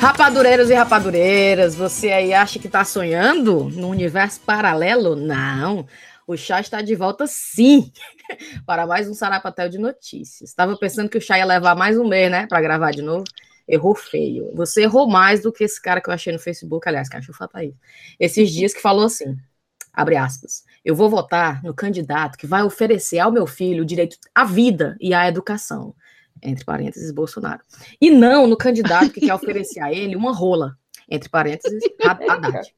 Rapadureiros e rapadureiras, você aí acha que está sonhando no universo paralelo? Não. O chá está de volta, sim, para mais um Sarapatel de notícias. Estava pensando que o chá ia levar mais um mês, né, para gravar de novo. Errou feio. Você errou mais do que esse cara que eu achei no Facebook, aliás, que achou fato aí. Esses dias que falou assim, abre aspas, eu vou votar no candidato que vai oferecer ao meu filho o direito à vida e à educação entre parênteses, Bolsonaro. E não no candidato que quer oferecer a ele uma rola, entre parênteses, Haddad.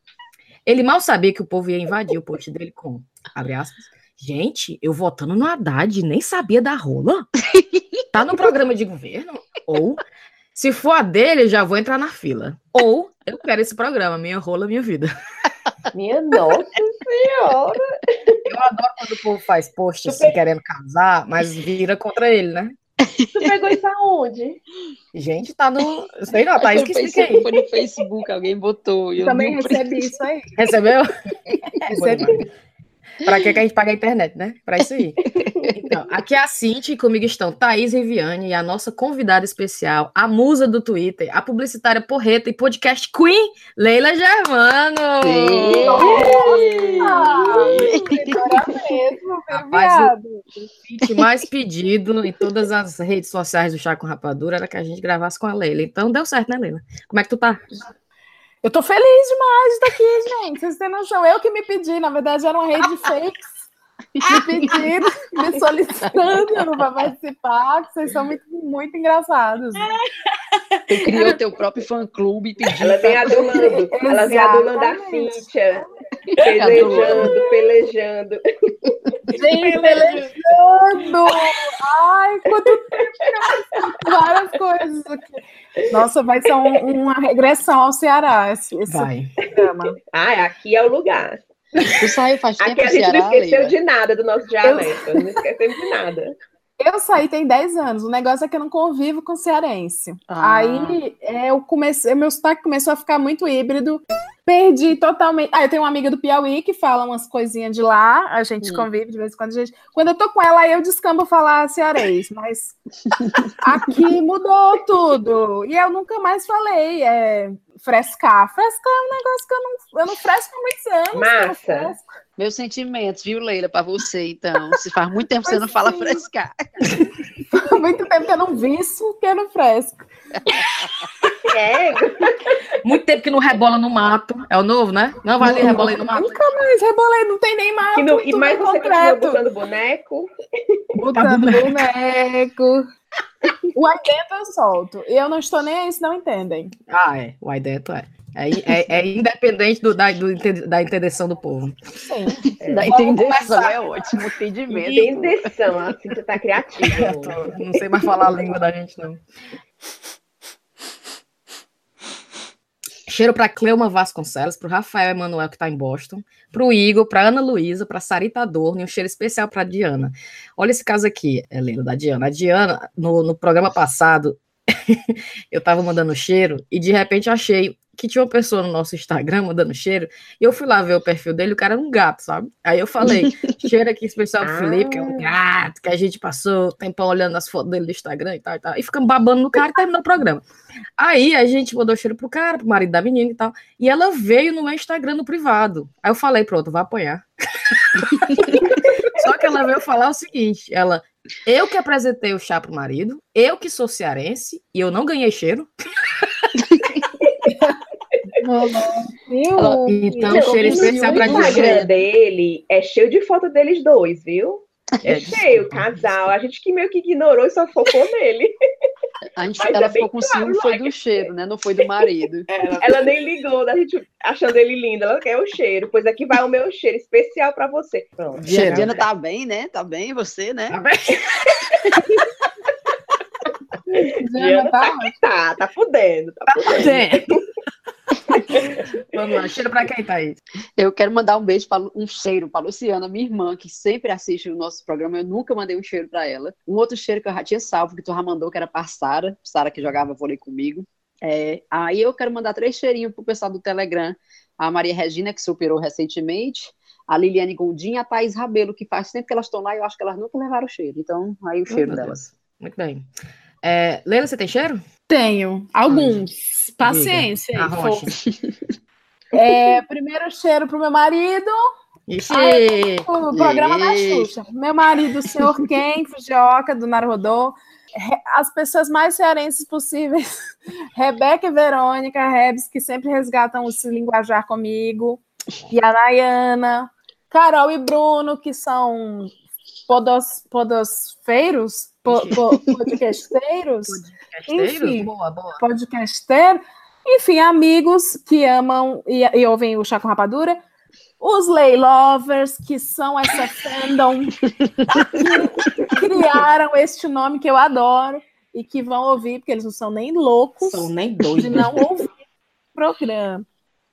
Ele mal sabia que o povo ia invadir o post dele com, abre aspas, gente, eu votando no Haddad, nem sabia da rola. Tá no programa de governo? Ou, se for a dele, já vou entrar na fila. Ou, eu quero esse programa, minha rola, minha vida. Minha nossa senhora! Eu adoro quando o povo faz post assim, querendo casar, mas vira contra ele, né? Você pegou isso aonde? Gente, tá no. Sei não, tá que explica aí. Foi no Facebook, alguém botou. Eu também recebi isso aí. Recebeu? Recebi. Para que, que a gente paga a internet, né? Para isso aí. Então, aqui é a Cinti, comigo estão Thaís Riviane e a nossa convidada especial, a musa do Twitter, a publicitária porreta e podcast Queen, Leila Germano. Sim! O mais pedido em todas as redes sociais do Chá com Rapadura era que a gente gravasse com a Leila. Então deu certo, né, Leila? Como é que tu tá? Eu tô feliz demais de estar aqui, gente. Vocês têm noção? Eu que me pedi, na verdade, era uma rede de fakes me pedindo, me solicitando para participar, vocês são muito, muito engraçados. Tu criou teu próprio fã-clube pedindo. Ela tem a dona, ela tem a dona da Cíntia, pelejando, pelejando. Gente, pelejando! Ai, quanto tempo! Várias coisas aqui. Nossa, vai ser um, uma regressão ao Ceará. Esse, esse vai. Programa. Ah, aqui é o lugar. Tu saiu faz tempo Aqui a gente Ceará, não esqueceu Leila. de nada do nosso dialeto. Eu... Não esquecemos de nada. Eu saí tem 10 anos. O negócio é que eu não convivo com cearense. Ah. Aí é, eu comecei, meu sotaque começou a ficar muito híbrido. Perdi totalmente. Ah, eu tenho uma amiga do Piauí que fala umas coisinhas de lá. A gente hum. convive de vez em quando. Gente... Quando eu tô com ela, aí eu descambo falar cearês. Mas aqui mudou tudo. E eu nunca mais falei. É frescar. Frescar é um negócio que eu não, eu não fresco há muitos anos. Massa. Meus sentimentos, viu, Leila, para você, então. Se faz muito tempo que você não fala frescar. Faz muito tempo que eu não visto que eu não fresco. É. Muito tempo que não rebola no mato. É o novo, né? Não vai ali rebolei no mato. Nunca mais rebolei, não tem nem mato. E, no, e mais você concreto. botando boneco. Botando boneco. O dentro eu solto. E eu não estou nem aí se não entendem. Ah, é. O aí dentro é. É, é, é independente do, da, do, da interdição do povo. Sim. É, da interdição é ótimo, entendimento. Interdição, assim, você tá criativa. não sei mais falar a língua da gente, não. Cheiro para Cleuma Vasconcelos, para o Rafael Emanuel, que está em Boston, para o Igor, para Ana Luísa, para Sarita Adorno, e um cheiro especial para Diana. Olha esse caso aqui, Helena, da Diana. A Diana, no, no programa passado, eu estava mandando cheiro e de repente achei que tinha uma pessoa no nosso Instagram mandando cheiro, e eu fui lá ver o perfil dele, o cara era um gato, sabe? Aí eu falei, cheiro aqui especial pro Felipe, que é um ah. gato, que a gente passou tempão olhando as fotos dele do Instagram e tal e tal, e ficamos babando no cara e terminou o programa. Aí a gente mandou cheiro pro cara, pro marido da menina e tal, e ela veio no meu Instagram no privado. Aí eu falei, pronto, vai apanhar. Só que ela veio falar o seguinte, ela, eu que apresentei o chá pro marido, eu que sou cearense, e eu não ganhei cheiro. então, cheiro especial pra O Instagram dele é cheio de foto deles dois, viu? É, é cheio, casal. A gente que meio que ignorou e só focou nele. A gente, ela é ficou com claro, ciúme, foi do cheiro, né? Não foi do marido. Ela, ela nem ligou, né? a gente achando ele lindo. Ela quer o cheiro. Pois aqui vai o meu cheiro especial para você. Pronto. Diana, Diana tá bem, né? Tá bem, você, né? Tá bem. Diana tá, tá, tá, tá fudendo. Tá, tá fudendo. Vamos lá, cheiro para quem, Thaís? Eu quero mandar um beijo, para um cheiro para Luciana, minha irmã, que sempre assiste o nosso programa. Eu nunca mandei um cheiro para ela. Um outro cheiro que eu já tinha salvo, que tu já mandou, que era para Sara, Sara que jogava vôlei comigo. É, aí eu quero mandar três cheirinhos pro pessoal do Telegram. A Maria Regina, que superou recentemente, a Liliane Gondim e a Thaís Rabelo, que faz tempo que elas estão lá e eu acho que elas nunca levaram o cheiro. Então, aí o cheiro delas. Muito bem. É, Leila, você tem cheiro? Tenho. Alguns. Paciência. É, primeiro cheiro pro meu marido. Ixi, o programa da Xuxa. Meu marido, o senhor Ken, Fujioka, do Narodô. As pessoas mais cearenses possíveis. Rebeca e Verônica Rebs, que sempre resgatam o se linguajar comigo. E a Nayana. Carol e Bruno, que são podos, podosfeiros, po, po, podcasteiros. Enfim, boa, boa. podcaster. Enfim, amigos que amam e, e ouvem o Chá com Rapadura. Os Lay Lovers, que são essa fandom que criaram este nome que eu adoro e que vão ouvir, porque eles não são nem loucos são nem doidos. de não ouvir o programa.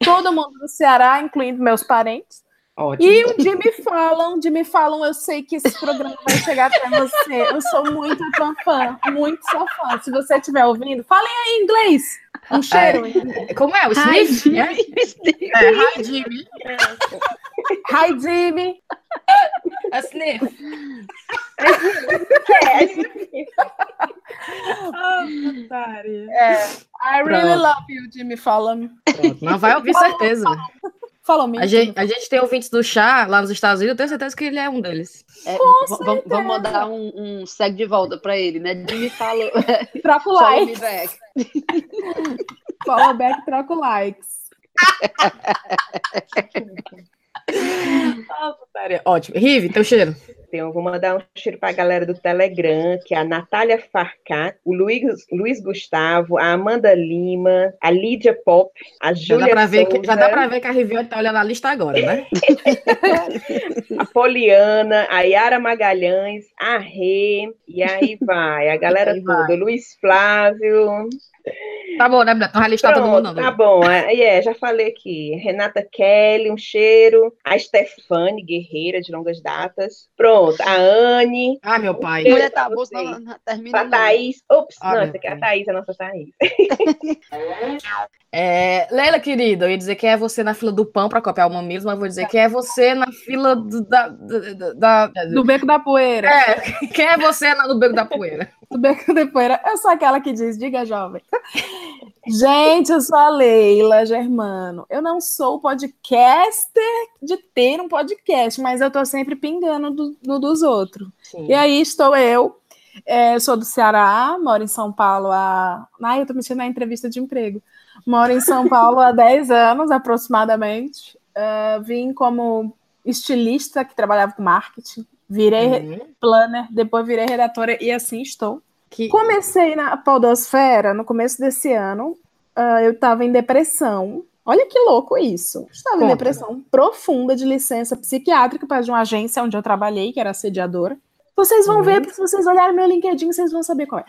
Todo mundo do Ceará, incluindo meus parentes. Ótimo. E o Me Falam, de Me Falam, eu sei que esse programa vai chegar até você. Eu sou muito fã, fã, muito sua fã. Se você estiver ouvindo, falem aí em inglês. Um cheiro. É, como é? O Sniff? Hi, Jimmy. É, hi, Jimmy. Hi, Jimmy. A Sniff. oh, é. I really Pronto. love you, Jimmy Fallon. Pronto, não vai ouvir certeza. Falou a gente, a gente tem ouvintes do chá lá nos Estados Unidos, eu tenho certeza que ele é um deles. É, vamos mandar um, um segue de volta para ele, né? Jimmy fala. Troca o like. back. Follow back, troca o likes. Ótimo. Rive, teu cheiro. Então, vou mandar um cheiro para a galera do Telegram, que é a Natália Farcat, o Luiz, Luiz Gustavo, a Amanda Lima, a Lídia Pop, a Júlia já, já dá para ver que a Riviane está olhando a lista agora, né? a Poliana, a Yara Magalhães, a Rê, e aí vai, a galera aí toda, vai. Luiz Flávio, Tá bom, né, Beto? Não vai listar todo mundo, não. Tá bom, é, é, já falei aqui. Renata Kelly, um cheiro. A Stefane, guerreira de longas datas. Pronto, a Anne. Ah, meu pai. Mulher tá boa, não, não termina. A Thaís. Ops, ah, não, essa aqui é a Thaís, a nossa Thaís. É, Leila, querida, eu ia dizer que é você na fila do pão para copiar o mamilos, mas vou dizer que é você na fila do, da, da, da, do beco da poeira. É, quem é você no beco da poeira? do beco da poeira. Eu sou aquela que diz, diga jovem. Gente, eu sou a Leila Germano. Eu não sou podcaster de ter um podcast, mas eu tô sempre pingando do, do dos outros. Sim. E aí estou eu. É, sou do Ceará, moro em São Paulo há. Ai, eu tô mexendo na entrevista de emprego. Moro em São Paulo há 10 anos, aproximadamente. Uh, vim como estilista que trabalhava com marketing. Virei uhum. planner, depois virei redatora e assim estou. Que... Comecei na Podosfera no começo desse ano. Uh, eu estava em depressão. Olha que louco isso. Estava Conta. em depressão profunda de licença psiquiátrica para de uma agência onde eu trabalhei, que era assediadora. Vocês vão uhum. ver, se vocês olharem meu LinkedIn, vocês vão saber qual é.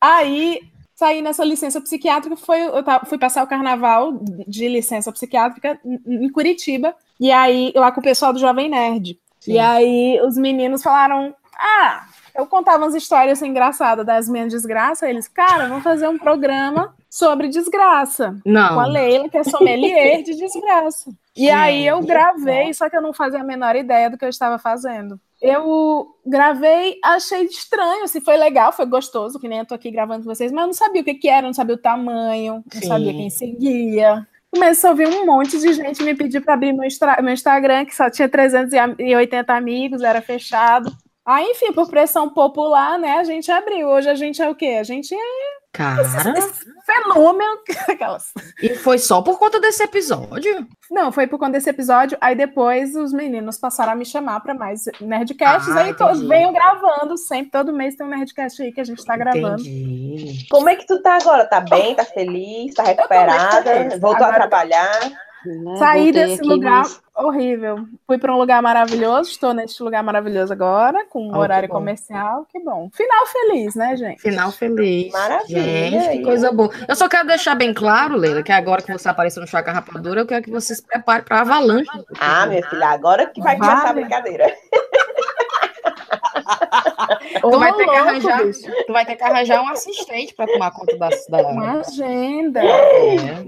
Aí saí nessa licença psiquiátrica, foi, eu fui passar o carnaval de licença psiquiátrica em Curitiba, e aí lá com o pessoal do Jovem Nerd. Sim. E aí os meninos falaram: Ah, eu contava umas histórias engraçadas das minhas desgraças. Eles, cara, vamos fazer um programa sobre desgraça. Não. Com a Leila, que é sommelier de desgraça. E Sim. aí eu gravei, só que eu não fazia a menor ideia do que eu estava fazendo eu gravei, achei estranho, assim, foi legal, foi gostoso, que nem eu tô aqui gravando com vocês, mas eu não sabia o que, que era, não sabia o tamanho, não Sim. sabia quem seguia. Comecei a ouvir um monte de gente me pedir para abrir meu, meu Instagram, que só tinha 380 amigos, era fechado. Aí, enfim, por pressão popular, né, a gente abriu. Hoje a gente é o quê? A gente é Cara. Esse, esse fenômeno. E foi só por conta desse episódio? Não, foi por conta desse episódio. Aí depois os meninos passaram a me chamar para mais Nerdcasts. Ah, aí todos venho gravando sempre. Todo mês tem um Nerdcast aí que a gente tá gravando. Entendi. Como é que tu tá agora? Tá bem? Tá feliz? Tá recuperada? Voltou agora... a trabalhar? Né? Saí desse lugar horrível. Fui para um lugar maravilhoso, estou neste lugar maravilhoso agora, com um oh, horário que comercial. Que bom. Final feliz, né, gente? Final feliz. Maravilha. Gente, que coisa boa. Eu só quero deixar bem claro, Leila, que agora que você apareceu no Chaca Rapadura, eu quero que você se prepare para a avalanche. Ah, minha filha, agora que vai vale. começar a brincadeira. tu, vai ter que arranjar, tu vai ter que arranjar um assistente para tomar conta da, da... Uma agenda. É.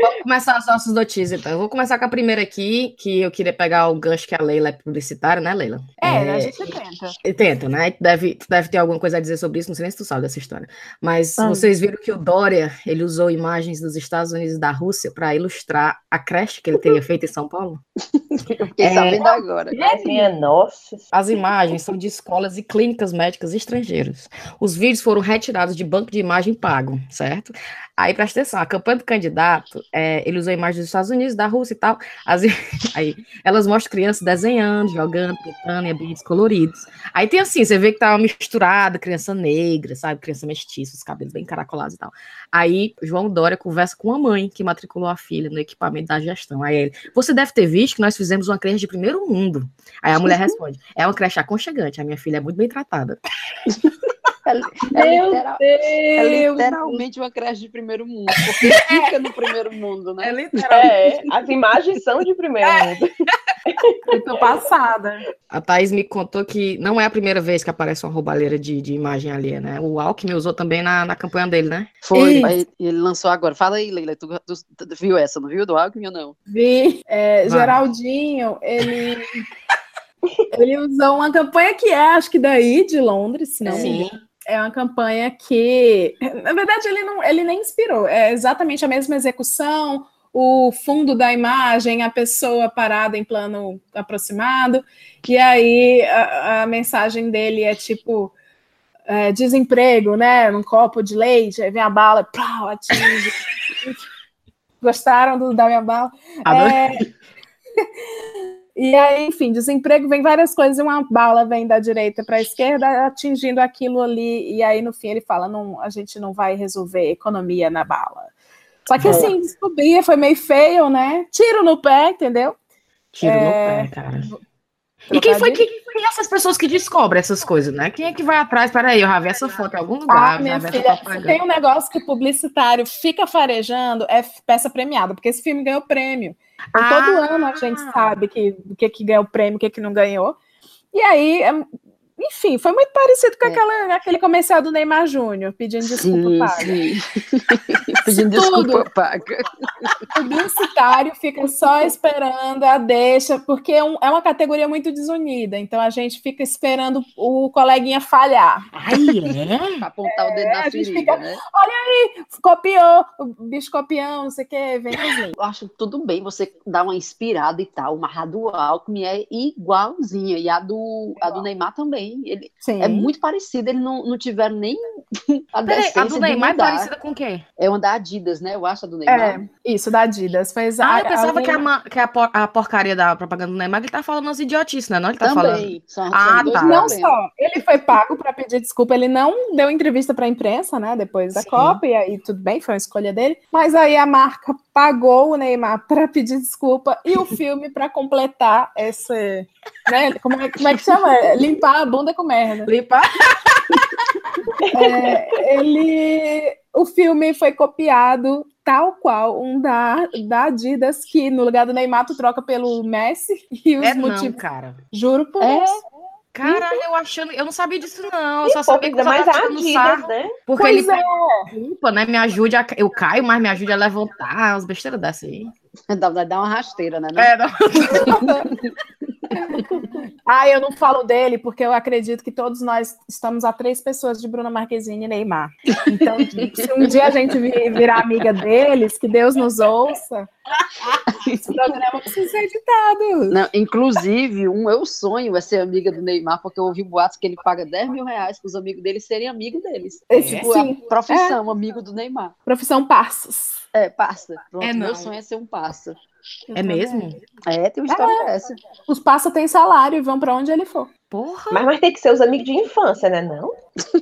Vamos começar as nossas notícias, então. Eu vou começar com a primeira aqui, que eu queria pegar o gancho que a Leila é publicitária, né, Leila? É, a gente tenta. Tenta, né? Tu deve, tu deve ter alguma coisa a dizer sobre isso, não sei nem se tu sabe dessa história. Mas Ah. vocês viram que o Dória, ele usou imagens dos Estados Unidos e da Rússia para ilustrar a creche que ele teria feito em São Paulo? Eu fiquei É. sabendo agora. Mas, minha nossa. As imagens são de escolas e clínicas médicas estrangeiras. Os vídeos foram retirados de banco de imagem pago, certo? Aí, presta atenção, a campanha do candidato, é, ele usou imagens dos Estados Unidos, da Rússia e tal. As, aí, elas mostram crianças desenhando, jogando, pintando em ambientes coloridos. Aí tem assim, você vê que tá uma misturada, criança negra, sabe? Criança mestiça, os cabelos bem caracolados e tal. Aí, João Dória conversa com a mãe que matriculou a filha no equipamento da gestão. Aí ele, você deve ter visto que nós fizemos uma creche de primeiro mundo. Aí a mulher responde, é uma creche aconchegante, a minha filha é muito bem tratada. É, é Meu literal- é literalmente uma creche de primeiro mundo, porque fica no primeiro mundo, né? literal. É, as imagens são de primeiro mundo. Eu tô passada. A Thaís me contou que não é a primeira vez que aparece uma roubalheira de, de imagem ali, né? O Alckmin usou também na, na campanha dele, né? Foi, aí ele lançou agora. Fala aí, Leila, tu, tu- tu viu essa, não viu do Alckmin ou não? Vi. É. Geraldinho, ele. Ele usou uma campanha que é, acho que daí, de Londres, se não me engano. É uma campanha que, na verdade, ele, não, ele nem inspirou. É exatamente a mesma execução, o fundo da imagem, a pessoa parada em plano aproximado, e aí a, a mensagem dele é tipo é, desemprego, né? Num copo de leite, aí vem a bala, plau, atinge. Gostaram do da minha bala? É, E aí, enfim, desemprego vem várias coisas, e uma bala vem da direita para a esquerda, atingindo aquilo ali, e aí no fim ele fala: não, a gente não vai resolver economia na bala. Só que assim, descobria, foi meio feio, né? Tiro no pé, entendeu? Tiro É, no pé, cara. E quem foi, quem foi essas pessoas que descobrem essas coisas, né? Quem é que vai atrás? Peraí, eu já vi essa foto em algum lugar. Ah, minha filha, tem um negócio que o publicitário fica farejando, é peça premiada, porque esse filme ganhou prêmio. Ah! todo ano a gente sabe que, o que, que ganhou prêmio, o que, que não ganhou. E aí, é- enfim, foi muito parecido com É. aquela, aquele comercial do Neymar Júnior, pedindo desculpa, Sim, paga. sim. Pedindo Tudo. desculpa, paga. O publicitário fica só esperando a deixa, porque é, um- é uma categoria muito desunida. Então a gente fica esperando o coleguinha falhar. Ai, é? Pra apontar o dedo É, na ferida, fica- né? Copiou, o bicho copião, não sei o que, vem links. Eu acho tudo bem você dar uma inspirada e tal, mas a do Alckmin é igualzinha. E a do, a do Neymar também. Ele, Sim. é muito parecida, eles não, não tiveram nem a Peraí, a do Neymar é de mudar. parecida com quê? É uma da Adidas, né? Eu acho a do Neymar. É, isso, da Adidas. Exa- Ah, eu pensava a- que, a, que a, por- a porcaria da propaganda do Neymar, ele tá falando as idiotices, né? Não, ele tá falando. Também. São, Ah, são tá. Não só, ele foi pago para pedir desculpa, ele não deu entrevista para a imprensa, né, depois da Sim. Copa, e aí tudo bem, foi uma escolha dele, mas aí a marca pagou o Neymar para pedir desculpa e o filme para completar esse, né, como é, como é que chama? É, Limpar a bunda com merda. Limpar. É, ele, o filme foi copiado tal qual um da, da Adidas, que no lugar do Neymar tu troca pelo Messi, e os É não, motivos, cara. juro por É. Deus. Cara, eu achando. Eu não sabia disso, não. Eu só sabia que mais Adidas, sarro. né? Porque Pois ele é. culpa, né? Me ajude a. Eu caio, mas me ajude a levantar. As besteiras dessas aí. Dá, dá- dá uma rasteira, né? É, não. Ah, eu não falo dele porque eu acredito que todos nós estamos a três pessoas de Bruna Marquezine e Neymar. Então, se um dia a gente vi- virar amiga deles, que Deus nos ouça, esse programa precisa ser editado. Não, inclusive, um eu sonho é ser amiga do Neymar, porque eu ouvi boatos que ele paga 10 mil reais para os amigos dele serem amigos deles. Esse, Tipo, sim, a profissão, amigo do Neymar. profissão Passos. É, parça. Pronto, É, meu sonho é ser um É mesmo? É, tem uma história dessa. Os Passos têm salário e vão para onde ele for. Porra. Mas, mas tem que ser os amigos de infância, né? Não?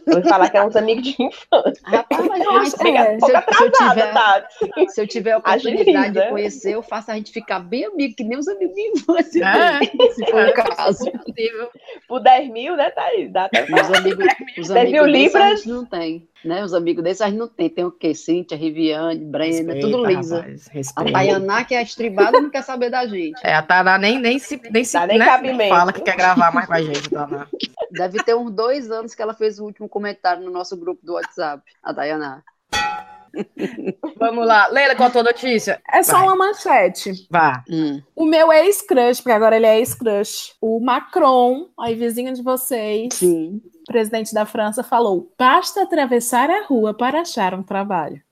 Eu vou falar que é uns amigos de infância. Rapaz, mas, Eu mas acho- se, é. eu- se eu tiver, Tati. se eu tiver a Agiliza. oportunidade de conhecer, eu faço a gente ficar bem amigo, que nem os amigos de infância. É. se for o caso. Possível. Por 10 mil, né, Thaís? Dá até Os amigos, os 10 mil amigos desses a libras. gente não tem. Né? Os amigos desses a gente não tem. Tem o quê? Cíntia, Riviane, Brena, tudo lisa. rapaz, A. Tayaná, que é a estribada, não quer saber da gente. É, a Tainá nem, nem se, nem se Dá nem né, cabimento. fala que quer gravar mais com a gente, Tainá. Deve ter uns dois anos que ela fez o último comentário no nosso grupo do WhatsApp, a Tayaná. Vamos lá. Leila, qual a tua notícia? É só Vai. uma manchete. Vá. Hum. O meu ex-crush, porque agora ele é ex-crush, o Macron, aí vizinho de vocês, Sim. presidente da França, falou: basta atravessar a rua para achar um trabalho.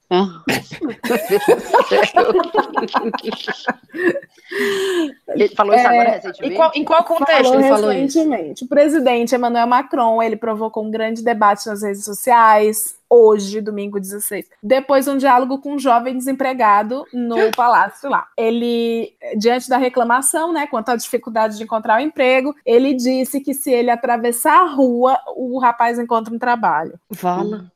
Ele falou isso É, agora Em recentemente? qual, em qual contexto Falou ele falou isso? recentemente. O presidente Emmanuel Macron, ele provocou um grande debate nas redes sociais, hoje, domingo 16, depois de um diálogo com um jovem desempregado no palácio lá. Ele, diante da reclamação, né, quanto à dificuldade de encontrar um emprego, ele disse que se ele atravessar a rua, o rapaz encontra um trabalho. Fala.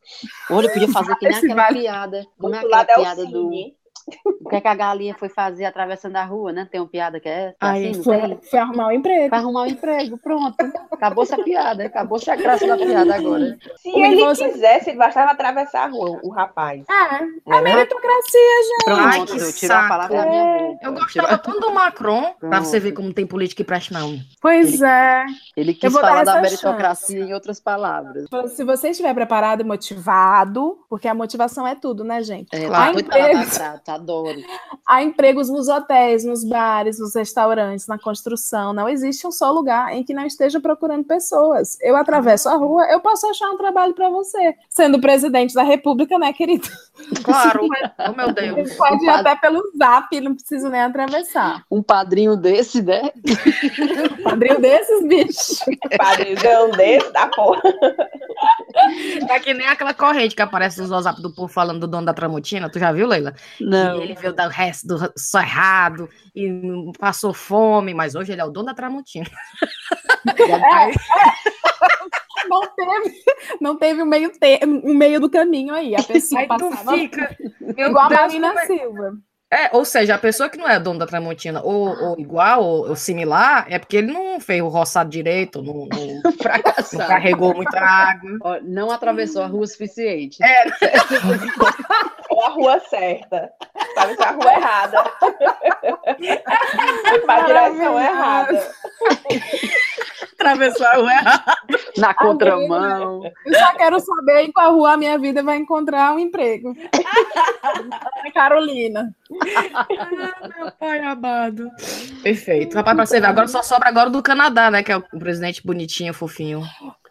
Olha, podia fazer que nem aquela vale. piada. Como é Do aquela é o piada do. Cine. O que, é que a galinha foi fazer atravessando a rua, né? Tem uma piada que é Ai, assim, não Foi, foi arrumar um emprego. Pra arrumar um emprego, pronto. Acabou-se a piada, acabou-se a graça da piada agora. Se Como ele você- quisesse, ele bastava atravessar a rua, o rapaz. É, Não é é não? meritocracia, gente. Pronto, Ai, que tirou a saco. palavra da minha boca. Eu Tirou- gostava tanto do Macron, pra você Pronto. ver como tem política que presta não. Pois é. Ele Eu quis falar da essa meritocracia em outras palavras. Se você estiver preparado e motivado, porque a motivação é tudo, né, gente? É, Claro. tá para empregos. prato, adoro. Há empregos nos hotéis, nos bares, nos restaurantes, na construção. Não existe um só lugar em que não esteja procurando pessoas. Eu atravesso a rua, eu posso achar um trabalho para você. Sendo presidente da República, né, querido? Claro. oh, meu Deus. Pode ir até pelo zap, não preciso nem atravessar. Um padrinho desse, né? Padrinho desses bichos. Padrizão desse da porra. É que nem aquela corrente que aparece nos WhatsApp do povo falando do dono da Tramontina. Tu já viu, Leila? Não. Ele veio do resto do cerrado e passou fome, mas hoje ele é o dono da Tramontina. Aí- Não teve, não teve um meio, te, um meio do caminho aí. A pessoa Aí passava fica. Meu igual a Deus, Marina como é- Silva. É, ou seja, a pessoa que não é dono da Tramontina, ou, ou igual, ou, ou similar, é porque ele não fez o roçado direito, não, não- não carregou muita água. Não atravessou a rua o suficiente. Ou a rua certa. Sabe, se a rua errada. Foi pra direção errada. Atravessou a rua errada. Na contramão. Eu só quero saber em qual rua a minha vida vai encontrar um emprego. Carolina. Meu pai amado. Perfeito. Rapaz, pra você ver, agora só sobra agora do Canadá, né? Que é o presidente bonitinho, fofinho.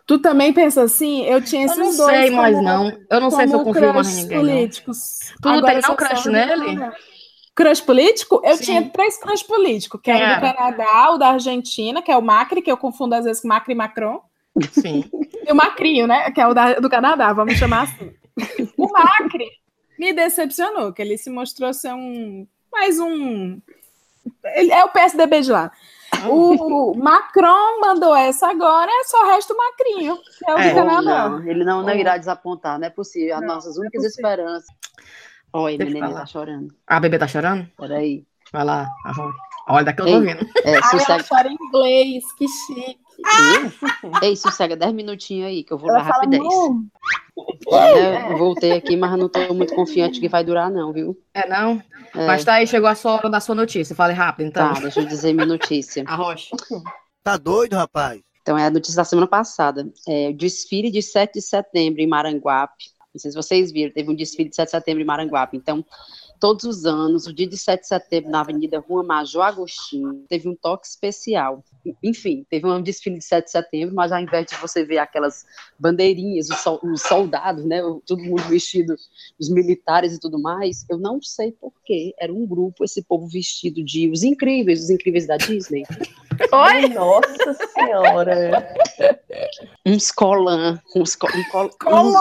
Tu também pensa assim? Eu tinha Eu esses não dois. sei mais, não. Eu não sei se eu confio mais em ninguém. Não. políticos. Tu não Agora tem não crush nele? Crush político? Eu Sim. tinha três crush políticos, que era do Quem Canadá, o da Argentina, que é o Macri, que eu confundo às vezes com Macri e Macron. Sim. E o Macrinho, né? Que é o da- do Canadá, vamos chamar assim. O Macri me decepcionou, que ele se mostrou ser um. Mais um. Ele é o PSDB de lá. O Macron mandou essa agora, é só o resto do Macrinho, que é o É. Canadá. Não, ele não, não irá desapontar, não é possível. As Não, nossas não é únicas possível. esperanças. Olha, eu menina tá chorando. A bebê tá chorando? Peraí. Vai lá. arruma. Olha, daqui eu tô Ei. ouvindo. É, Ai, ela chora em inglês, que chique. Ei, Ei, sossega 10 minutinhos aí, que eu vou Ela na fala, rapidez. "Não, É, voltei aqui, mas não tô muito confiante que vai durar, não, viu? É, não? É, Mas tá aí, chegou a sua hora da sua notícia. Fale rápido, então. Tá, deixa eu dizer minha notícia. Arrocha. Tá doido, rapaz? Então, é a notícia da semana passada. É, o desfile de 7 de setembro em Maranguape. Não sei se vocês viram, teve um desfile de 7 de setembro em Maranguape. Então, todos os anos, o dia de 7 de setembro, na Avenida Rua Major Agostinho, teve um toque especial. Enfim, teve um desfile de 7 de setembro, mas ao invés de você ver aquelas bandeirinhas, os, sol- os soldados, né, todo mundo vestido, os militares e tudo mais, eu não sei porquê, era um grupo, esse povo vestido de Os Incríveis, Os Incríveis da Disney. Ai, nossa senhora. uns colã, uns, co- um col- uns-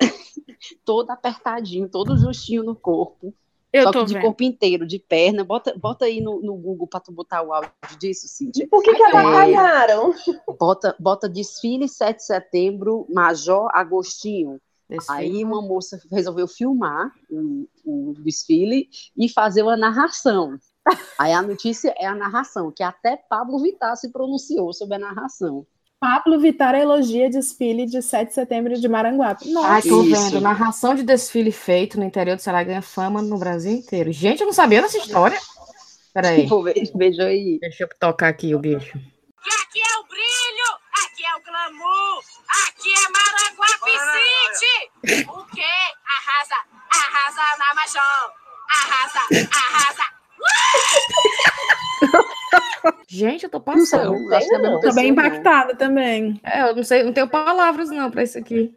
todo apertadinho, todo justinho no corpo. Eu só tô que de vendo. corpo inteiro, de perna. Bota, bota aí no, no Google para tu botar o áudio disso, Cíntia. Por que, que atrapalharam? Bota, bota desfile 7 de setembro, Major Agostinho. Desfile. Aí uma moça resolveu filmar o, o desfile e fazer uma narração. Aí a notícia é a narração, que até Pablo Vittar se pronunciou sobre a narração. Pablo Vittar elogia desfile de 7 de setembro de Maranguape. Nossa, Ai, tô Isso. vendo. Narração de desfile feito no interior do Ceará ganha fama no Brasil inteiro. Gente, eu não sabia dessa história. Peraí. Veja aí. Deixa eu tocar aqui o bicho. Aqui é o brilho, aqui é o glamour, aqui é Maranguape City. O quê? Arrasa, arrasa, arrasa, arrasa. Gente, eu tô Não passando. eu acho que é Não. Tô bem não. impactada também. É, eu não sei, não tenho palavras não pra isso aqui.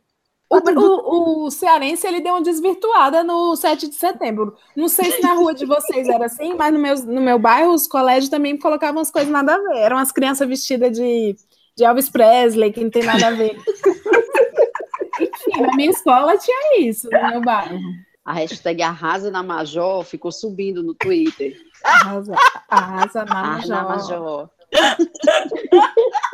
O, o, o cearense ele deu uma desvirtuada no 7 de setembro. Não sei se na rua de vocês era assim, mas no meu, no meu bairro os colégios também colocavam as coisas nada a ver. Eram as crianças vestidas de, de Elvis Presley, que não tem nada a ver. Enfim, na minha escola tinha isso, no meu bairro. A hashtag Arrasa na Major ficou subindo no Twitter. Arrasa, arrasa na Arrasa na Major.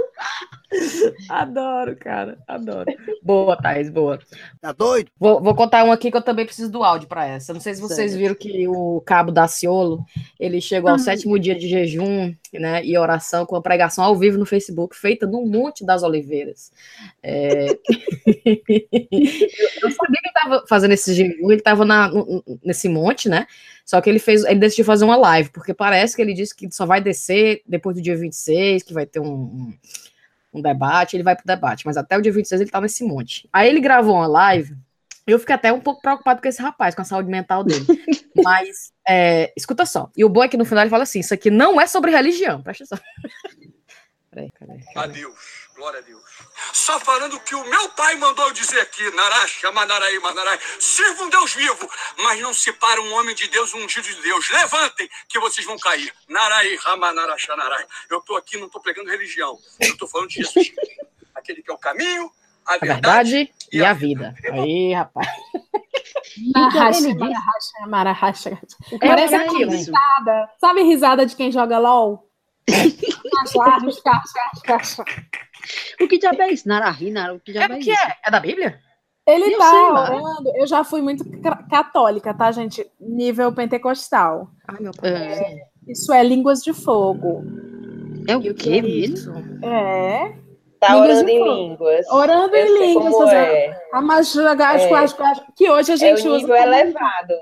Adoro, cara, adoro. Boa, Thaís, boa. Tá doido? Vou, vou contar um aqui que eu também preciso do áudio para essa. Não sei se vocês viram que o Cabo Daciolo, ele chegou ao Ah. sétimo dia de jejum né, e oração com a pregação ao vivo no Facebook, feita no Monte das Oliveiras. É... eu sabia que ele estava fazendo esse jejum, ele estava nesse monte, né? Só que ele fez, ele decidiu fazer uma live, porque parece que ele disse que só vai descer depois do dia 26, que vai ter um, um, debate, ele vai pro debate, mas até o dia 26 ele tá nesse monte. Aí ele gravou uma live, eu fiquei até um pouco preocupado com esse rapaz, com a saúde mental dele. mas, é, escuta só, e o bom é que no final ele fala assim, isso aqui não é sobre religião, presta atenção. Peraí, peraí. A Deus, glória a Deus. Só falando o que o meu pai mandou eu dizer aqui, Narasha, Manaraí, Manarai, sirva um Deus vivo, mas não separa um homem de Deus, um ungido de Deus. Levantem, que vocês vão cair. Narai, Ramanarasha, Narai. Eu tô aqui, não tô pregando religião, eu tô falando de Jesus. Aquele que é o caminho, a A verdade. verdade e a vida. Aí, rapaz. Marracha, ele disse? marracha, marracha. É, Parece é aquilo, isso. risada. Sabe risada de quem joga LOL? O que diabo é isso? Narahi, Nara, o que É diabo é, o que isso? é? É da Bíblia? Ele Eu tá orando. Eu já fui muito ca- católica, tá, gente? Nível pentecostal. Ai, meu pai. É. Isso é línguas de fogo. É o o quê, é isso? É. Tá Línguas orando de em fogo. línguas. Orando Eu em línguas, é. a majuragás, É. que hoje a É gente o usa. nível elevado.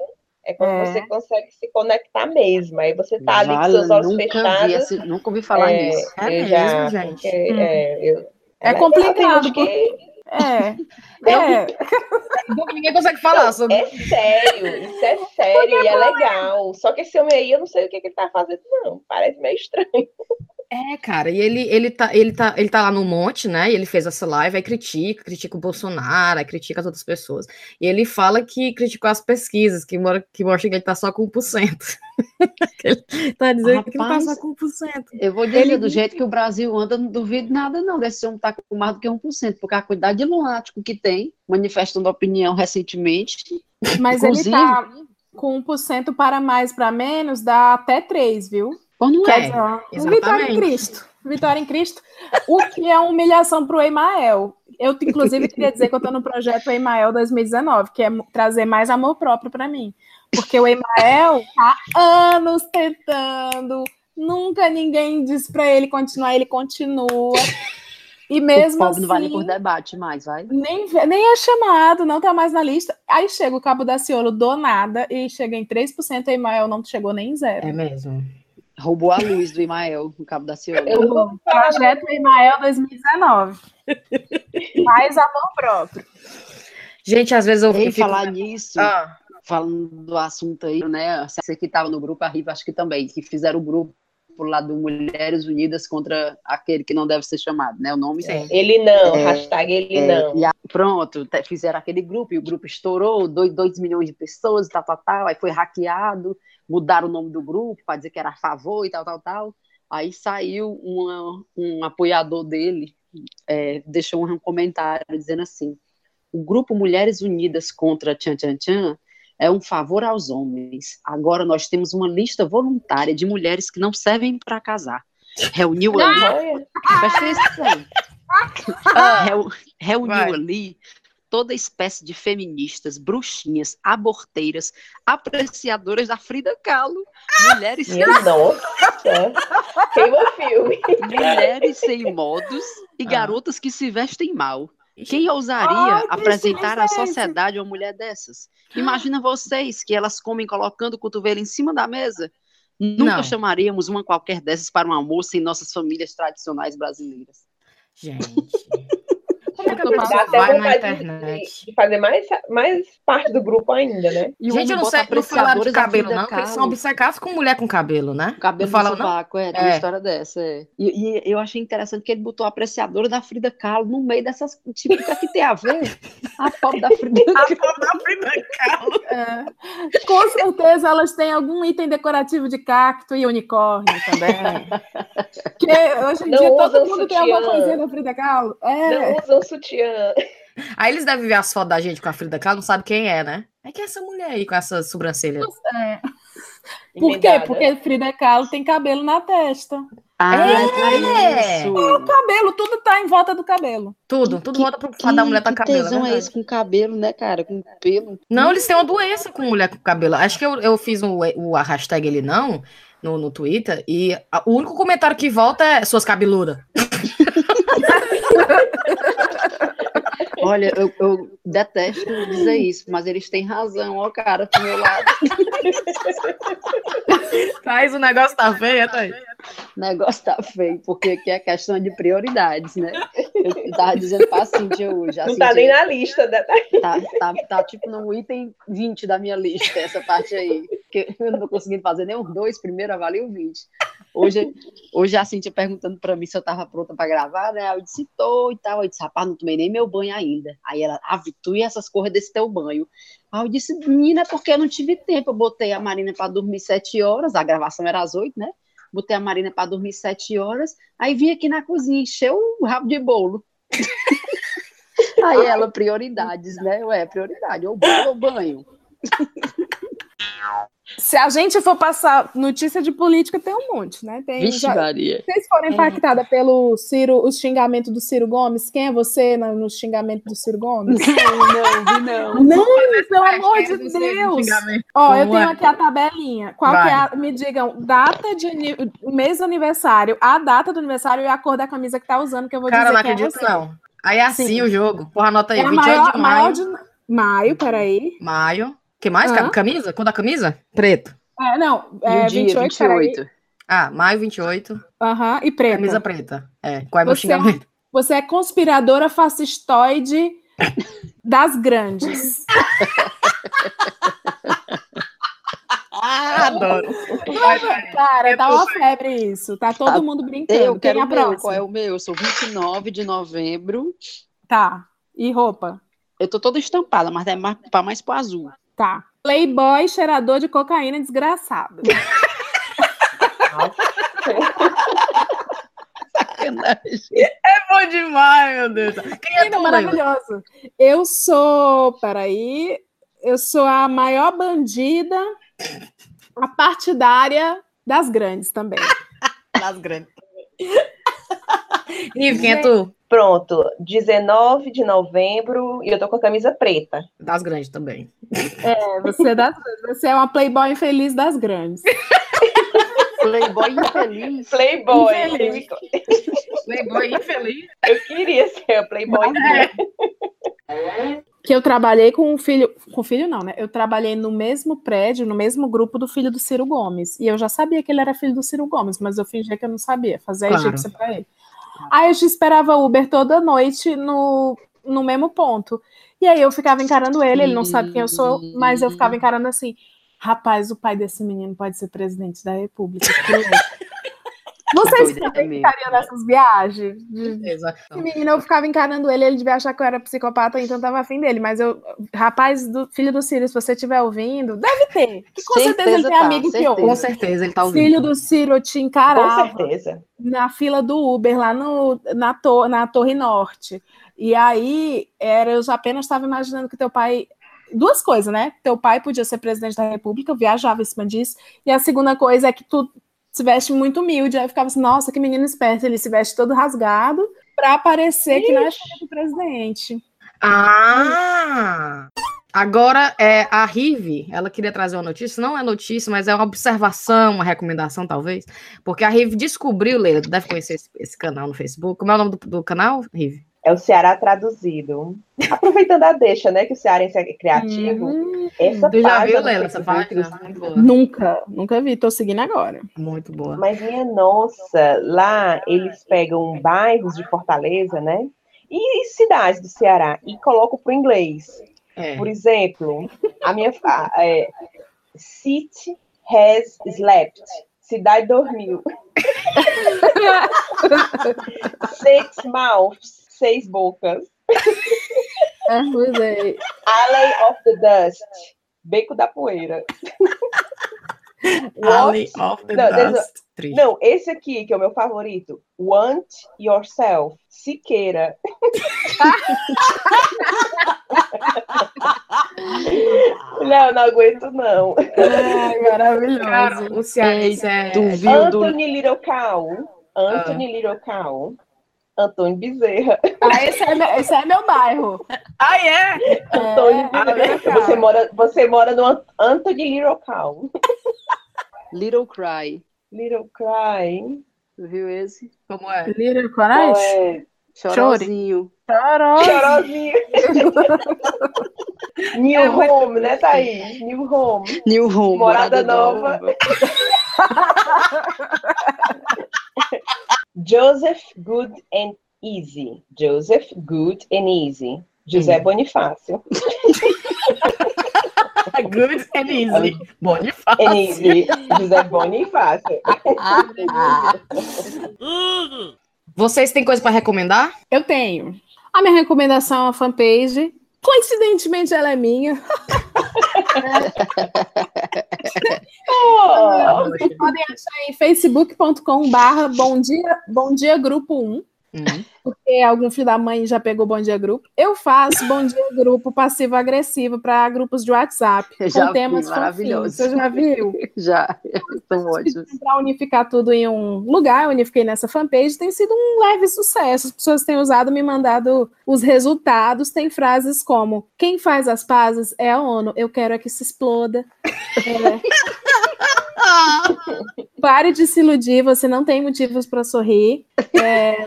É quando É. você consegue se conectar mesmo. Aí você tá ali com seus olhos nunca vi, fechados. esse- nunca ouvi falar é, nisso. É mesmo, já, gente? porque, Hum. é, eu- É complicado, que- É. Eu- é. Ninguém consegue falar sobre. É sério, isso é sério e é legal. Só que esse homem aí, eu não sei o que, que ele tá fazendo, não. Parece meio estranho. É, cara, e ele, ele, tá, ele, tá, ele tá lá no monte, né? E ele fez essa live, aí critica, critica o Bolsonaro, aí critica as outras pessoas. E ele fala que criticou as pesquisas, que, mora, que mostra que ele tá só com 1%. ele tá dizendo que ele tá Rapaz, só com 1%. Eu vou dizer, Ele do jeito que o Brasil anda, não duvido nada, não, desse homem estar com mais do que 1%, porque a quantidade de lunático que tem, manifestando opinião recentemente, Mas ele Inclusive- tá com 1% para mais, para menos, dá até 3, viu? Quando não Quer é. dizer, exatamente. vitória em Cristo. Vitória em Cristo. O que é uma humilhação para o Emael. Eu, inclusive, queria dizer que eu estou no projeto Emael 2019, que é trazer mais amor próprio para mim. Porque o Emael há anos tentando, nunca ninguém disse para ele continuar, ele continua. E mesmo o assim, não vai nem por debate mais, vai. nem, nem é chamado, não tá mais na lista. Aí chega o Cabo da Ciolo do nada e chega em 3%, e Emael não chegou nem em zero. É mesmo. Roubou a luz do Imael, no Cabo da Ciolo. Eu Projeto Emael 2019. Mais amor próprio. Gente, às vezes eu, fico. falar nisso, Ah, falando do assunto aí, né? Você que estava no grupo, a Riva acho que também, que fizeram o grupo lá do Mulheres Unidas contra aquele que não deve ser chamado, né? O nome sim. Ele não, É, hashtag ele É, não. e a- pronto, fizeram aquele grupo, e o grupo estourou, 2 milhões de pessoas, tal, tal, tal, aí foi hackeado, mudaram o nome do grupo para dizer que era a favor e tal, tal, tal. Aí saiu uma- um apoiador dele, é, deixou um comentário dizendo assim: o grupo Mulheres Unidas contra Tchan Tchan Tchan é um favor aos homens. Agora nós temos uma lista voluntária de mulheres que não servem para casar. Reuniu ali Presta atenção. Reu- reuniu ali toda espécie de feministas, bruxinhas, aborteiras, apreciadoras da Frida Kahlo, mulheres, minha nossa. Queima o filme. mulheres sem modos e Ah. garotas que se vestem mal. Quem ousaria apresentar à sociedade uma mulher dessas? Imagina vocês que elas comem colocando o cotovelo em cima da mesa. Nunca Não. chamaríamos uma qualquer dessas para um almoço em nossas famílias tradicionais brasileiras. Gente. A pessoa Dá até vai na vontade de- internet? de fazer mais, mais parte do grupo ainda, né? E Gente, eu não sei, não falaram de da cabelo, Frida não, porque eles são Kahlo. obcecados com mulher com cabelo, né? O cabelo não? sovaco, é, tem uma É. história dessa, é. E, e eu achei interessante que ele botou a apreciadora da Frida Kahlo no meio dessas, tipo, o que é tem a ver? A pobre da Frida Kahlo. É. Com certeza elas têm algum item decorativo de cacto e unicórnio também. Porque hoje em Não dia todo mundo tem alguma sutiã. coisinha da Frida Kahlo. É. Não usam sutiã. Aí eles devem ver as fotos da gente com a Frida Kahlo, não sabe quem é, né? É que é essa mulher aí com essa sobrancelha. é. Por quê? Porque Frida Kahlo tem cabelo na testa. Ah, É. isso. Cabelo, tudo tá em volta do cabelo. Tudo, tudo Que- volta pro fato da mulher tá que cabelo. é tesão é esse com cabelo, né, cara? Com pelo. Não, eles têm uma doença com mulher com cabelo. Acho que eu, eu fiz o, o a hashtag ele não no, no Twitter e a- o único comentário que volta é suas cabeludas. Olha, eu, eu detesto dizer isso, mas eles têm razão, ó, cara, pro meu lado. Traz o negócio tá feio, tá aí. O negócio tá feio, porque aqui é questão de prioridades, né? Eu tava dizendo pra Cíntia hoje. A Não tá Cíntia nem na lista. Da... tá, tá, tá, tipo no item 20 da minha lista, essa parte aí. Que eu não tô conseguindo fazer nem os dois, primeiro avalia o 20. Hoje, hoje a Cíntia perguntando pra mim se eu tava pronta pra gravar, né? Eu disse, tô e tal. Eu disse, rapaz, não tomei nem meu banho ainda. Aí ela, ah, tu e essas cores desse teu banho. Aí eu disse, menina, é porque eu não tive tempo. Eu botei a Marina pra dormir sete horas, a gravação era às oito, né? Botei a Marina pra dormir sete horas. Aí vim aqui na cozinha, encheu o rabo de bolo. Aí ela, prioridades, né? Ué, prioridade, ou bolo ou banho. Se a gente for passar notícia de política, tem um monte, né? Tem, Vixe, já- Maria. Vocês foram impactadas pelo Ciro, os xingamentos do Ciro Gomes? Quem é você no, no xingamento do Ciro Gomes? Não, não, não. Não, pelo amor de Deus! Ó, eu tenho é? aqui a tabelinha. Qual que é a, me digam, data de mês do aniversário, a data do aniversário e a cor da camisa que tá usando, que eu vou Cara, dizer não é acredito, você. não. Aí é assim Sim. o jogo. Porra, anota aí. É a 28 maior, de maio. maior de maio, peraí. Maio. Que mais? Hã? Camisa? Cor da camisa? Preto. É, não, E é dia, 28, peraí. 28. Ah, maio 28. Aham, e preta. Camisa preta. É. Qual é meu Você- xingamento? Você é conspiradora fascistoide das grandes. Ah, adoro. Cara, tá uma febre isso. Tá todo Ah, mundo brincando. Eu Quem quero é a meu. Qual é o meu? Eu sou 29 de novembro. Tá. E roupa? Eu tô toda estampada, mas é mais, pra mais pro azul. Tá. Playboy cheirador de cocaína desgraçado. É bom demais, meu Deus. Quem é tu, maravilhoso. Eu sou, peraí, eu sou a maior bandida, a partidária das grandes também. Das grandes. Ive, quem é tu? Pronto, 19 de novembro e eu tô com a camisa preta. Das grandes também. É, você, é das, você é uma playboy infeliz das grandes. Playboy infeliz. Playboy. Infeliz. Playboy infeliz. Eu queria ser a Playboy. Que eu trabalhei com o filho, com o filho não, né? Eu trabalhei no mesmo prédio, no mesmo grupo do filho do Ciro Gomes. E eu já sabia que ele era filho do Ciro Gomes, mas eu fingia que eu não sabia, fazia Claro. egípcia pra ele. Aí eu esperava Uber toda noite no, no mesmo ponto. E aí eu ficava encarando ele, ele não sabe quem eu sou, mas eu ficava encarando assim: rapaz, o pai desse menino pode ser presidente da República. que louco." Vocês também ficariam nessas viagens? De- Exato. esse menino, eu ficava encarando ele, ele devia achar que eu era psicopata, então tava afim dele. Mas eu, rapaz, do, filho do Ciro, se você estiver ouvindo, deve ter. Que com certeza, ele Certeza tem tá, amigo que certeza. Com certeza, ele tá ouvindo. Filho do Ciro, eu te Com encarava certeza. na fila do Uber, lá no, na, to, na Torre Norte. E aí, era, eu apenas estava imaginando que teu pai. Duas coisas, né? Teu pai podia ser presidente da República, eu viajava em cima disso. E a segunda coisa é que tu se veste muito humilde. Aí eu ficava assim, nossa, que menino esperto. Ele se veste todo rasgado para parecer que não é filho do presidente. Ah! Agora, é, a Rive, ela queria trazer uma notícia, não é notícia, mas é uma observação, uma recomendação, talvez, porque a Rive descobriu, Leila, deve conhecer esse, esse canal no Facebook. Como é o nome do, do canal, Rive? É o Ceará traduzido. Aproveitando a deixa, né? Que o cearense é criativo. Hum, Essa Tu já página viu, Leila, essa página? Muito boa. nunca, nunca vi, tô seguindo agora. Muito boa. Mas minha nossa, lá eles pegam bairros de Fortaleza, né? E cidades do Ceará, e coloco para o inglês. É. Por exemplo, a minha é, city has slept. Cidade dormiu. Six mouths, seis bocas. É, pois é. Alley of the dust, beco da poeira. Alley of the Não, Dust. Não, esse aqui, que é o meu favorito. Want yourself. Siqueira. Não, não aguento, não. Ai, maravilhoso. Cara, o cearense é... Tu viu do. Anthony Little Cow. Anthony Little Cow. Antônio Bezerra. Ah, esse, é meu, esse é meu bairro. Ah, é? Antônio É, Bezerra. Você mora, você mora no An- Anthony Little Cow. Little Cry. Little Cry. Tu viu esse? Como é? Little Coragem? é? Chorozinho. Chorozinho. New Home, né, Thaís? New Home. New Home. Morada Nova. Joseph Good and Easy. Joseph Good and Easy. José Bonifácio. Good and easy. And Bonifácio. Easy. José Bonifácio. Vocês têm coisa para recomendar? Eu tenho. A minha recomendação é uma fanpage. Coincidentemente, ela é minha. Oh, Vocês podem achar em facebook.com barra bom dia, bom dia grupo 1. Hum. Porque algum filho da mãe já pegou Bom Dia Grupo. Eu faço Bom Dia Grupo passivo-agressivo para grupos de WhatsApp. Já com temas maravilhoso. Você já viu? Já. São ótimos. Para unificar tudo em um lugar, eu unifiquei nessa fanpage, tem sido um leve sucesso. As pessoas têm usado, me mandado os resultados. Tem frases como: quem faz as pazes é a ONU, eu quero é que se exploda. É. Pare de se iludir, você não tem motivos para sorrir. É.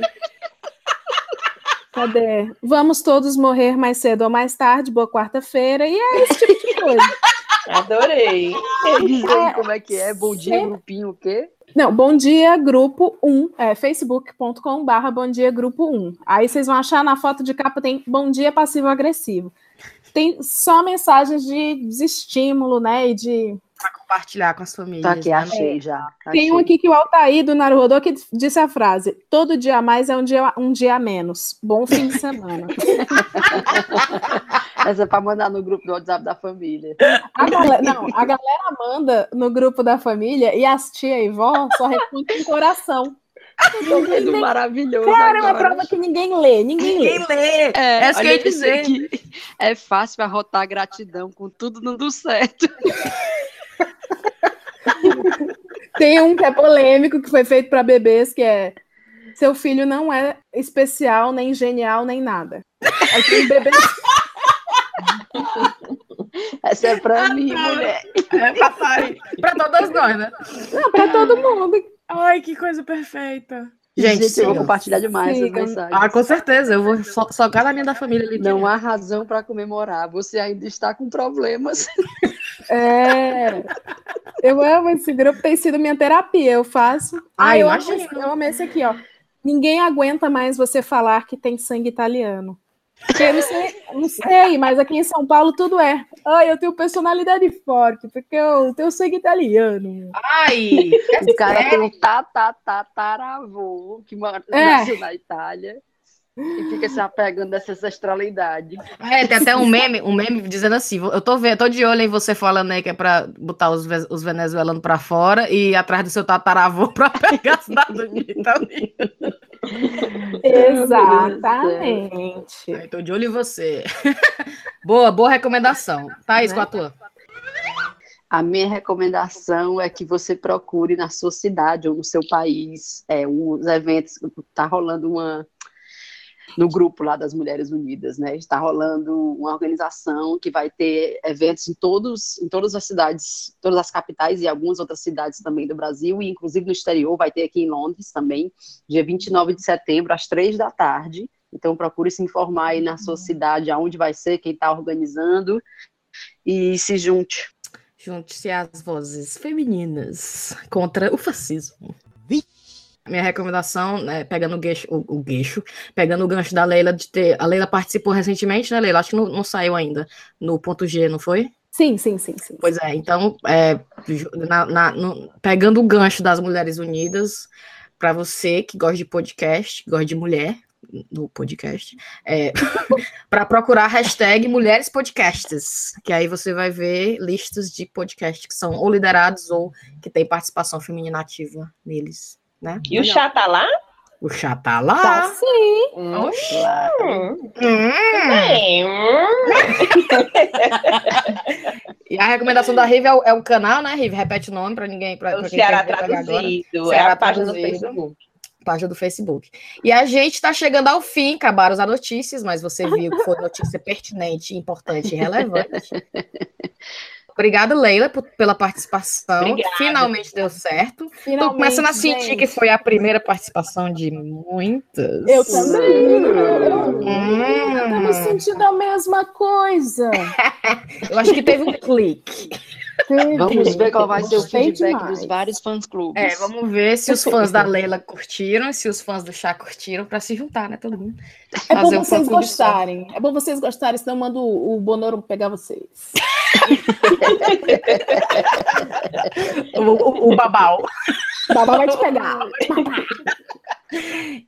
Cadê? Vamos todos morrer mais cedo ou mais tarde, boa quarta-feira, e é esse tipo de coisa. adorei. Aí como é que é. Bom dia, Sempre- grupinho, o quê? Não, Bom Dia Grupo 1, é facebook.com barra Bom Dia Grupo 1. Aí vocês vão achar na foto de capa tem Bom Dia Passivo Agressivo. Tem só mensagens de desestímulo, né, e de... Compartilhar com as famílias. Tá aqui, né? achei já. Tem um achei. aqui que o Altair do Naruhodô que disse a frase, todo dia a mais é um dia, um dia a menos. Bom fim de semana. Essa é pra mandar no grupo do WhatsApp da família. A galera, não, a galera manda no grupo da família e as tia e vó só respondem com coração. Tô vendo maravilhoso Cara, é uma prova que ninguém lê, ninguém lê. Ninguém lê. É, Essa que eu ia dizer. aqui. É fácil arrotar gratidão com tudo dando certo. Tem um que é polêmico, que foi feito para bebês, que é seu filho não é especial, nem genial, nem nada. Aí tem bebê Essa é pra mim, mulher. É pra, pra todas nós, né? não, para todo mundo. Ai, que coisa perfeita. Gente, Gente, eu vou compartilhar demais essas Sigam. mensagens. Ah, com certeza. Eu vou so- socar na minha da família ali. Não há razão para comemorar. Você ainda está com problemas. É. Eu amo esse grupo, tem sido minha terapia. Eu faço. Ah, Ah, eu, amo esse, eu amo esse aqui, ó. Ninguém aguenta mais você falar que tem sangue italiano. Porque eu não sei, não sei, mas aqui em São Paulo tudo é. Ai, eu tenho personalidade forte, porque eu tenho sangue italiano. Ai, O cara tem um tatataravô que mora- É. nasceu na Itália e fica se apegando dessa ancestralidade. É, tem até um meme, um meme dizendo assim: eu tô vendo, tô de olho em você falando aí que é pra botar os, os venezuelanos pra fora e atrás do seu tataravô pra pegar a cidadania italiana. Exatamente. Ai, tô de olho em você. boa, boa recomendação. Thaís, Né? com a tua. A minha recomendação é que você procure na sua cidade ou no seu país é, os eventos. Está rolando uma. No grupo lá das Mulheres Unidas, né? Está rolando uma organização que vai ter eventos em, todos, em todas as cidades, todas as capitais e algumas outras cidades também do Brasil, e inclusive no exterior, vai ter aqui em Londres também, dia 29 de setembro, às três da tarde. Então, procure se informar aí na sua cidade, aonde vai ser, quem está organizando, e se junte. Junte-se às vozes femininas contra o fascismo. Minha recomendação, né, pegando o gancho, o, o pegando o gancho da Leila de ter. A Leila participou recentemente, né, Leila? Acho que não, não saiu ainda no ponto G, não foi? Sim, sim, sim, sim. Pois é, então, é, na- na- no- pegando o gancho das Mulheres Unidas, para você que gosta de podcast, que gosta de mulher no podcast, é, para procurar a hashtag Mulheres Podcasts, que aí você vai ver listas de podcasts que são ou liderados ou que tem participação feminina ativa neles, né? E o chá tá lá? O chá tá Tá lá. sim. Hum, claro. Hum. E a recomendação da Rive é o, é o canal, né, Rive? Repete o nome para ninguém. Pra, O pra Ceará traduzido. Ceará é a página do traduzido. Facebook. página do Facebook. E a gente está chegando ao fim, acabaram as notícias, mas você viu que foi notícia pertinente, importante e relevante. Obrigada, Leila, por- pela participação. Obrigada. Finalmente deu certo. Tô Finalmente, começando a sentir gente. que foi a primeira participação de muitas. Eu também. Eu, eu, eu Hum. tava sentindo a mesma coisa. Eu acho que teve um clique. Vamos ver qual vai ser o feedback demais. dos vários fãs clubes. É, vamos ver se os fãs da Leila curtiram, se os fãs do chá curtiram, para se juntar, né, todo mundo. É bom Fazer um vocês só. gostarem. É bom vocês gostarem, senão eu mando o o Bonoro pegar vocês. O, o, o babau. Babá vai te pegar.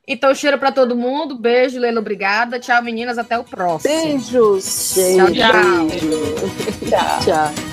Então, cheiro para todo mundo. Beijo, Leila, obrigada. Tchau, meninas. Até o próximo. Beijos. Beijo, Tchau, tchau. beijo. Tchau. Tchau.